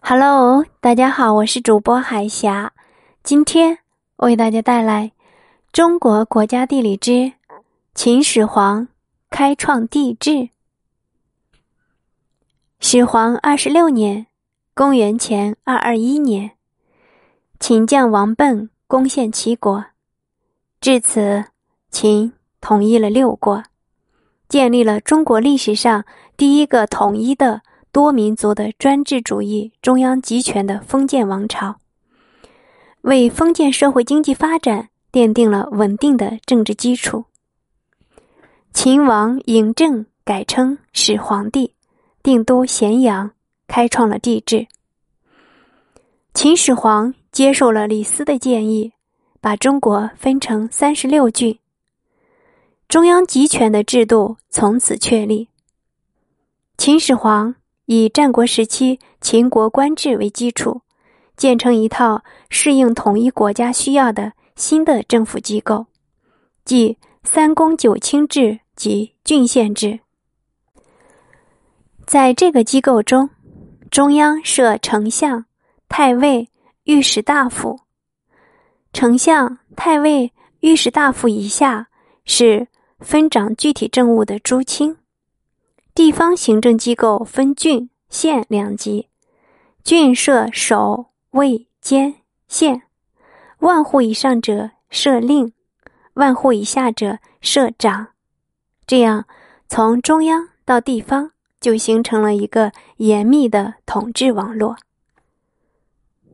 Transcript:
Hello，大家好，我是主播海霞。今天为大家带来《中国国家地理之秦始皇开创帝制》。始皇二十六年（公元前二二一年），秦将王贲攻陷齐国，至此，秦统一了六国，建立了中国历史上第一个统一的。多民族的专制主义中央集权的封建王朝，为封建社会经济发展奠定了稳定的政治基础。秦王嬴政改称始皇帝，定都咸阳，开创了帝制。秦始皇接受了李斯的建议，把中国分成三十六郡，中央集权的制度从此确立。秦始皇。以战国时期秦国官制为基础，建成一套适应统一国家需要的新的政府机构，即三公九卿制及郡县制。在这个机构中，中央设丞相、太尉、御史大夫，丞相、太尉、御史大夫以下是分掌具体政务的诸卿。地方行政机构分郡、县两级，郡设守、卫、监、县，万户以上者设令，万户以下者设长。这样，从中央到地方就形成了一个严密的统治网络。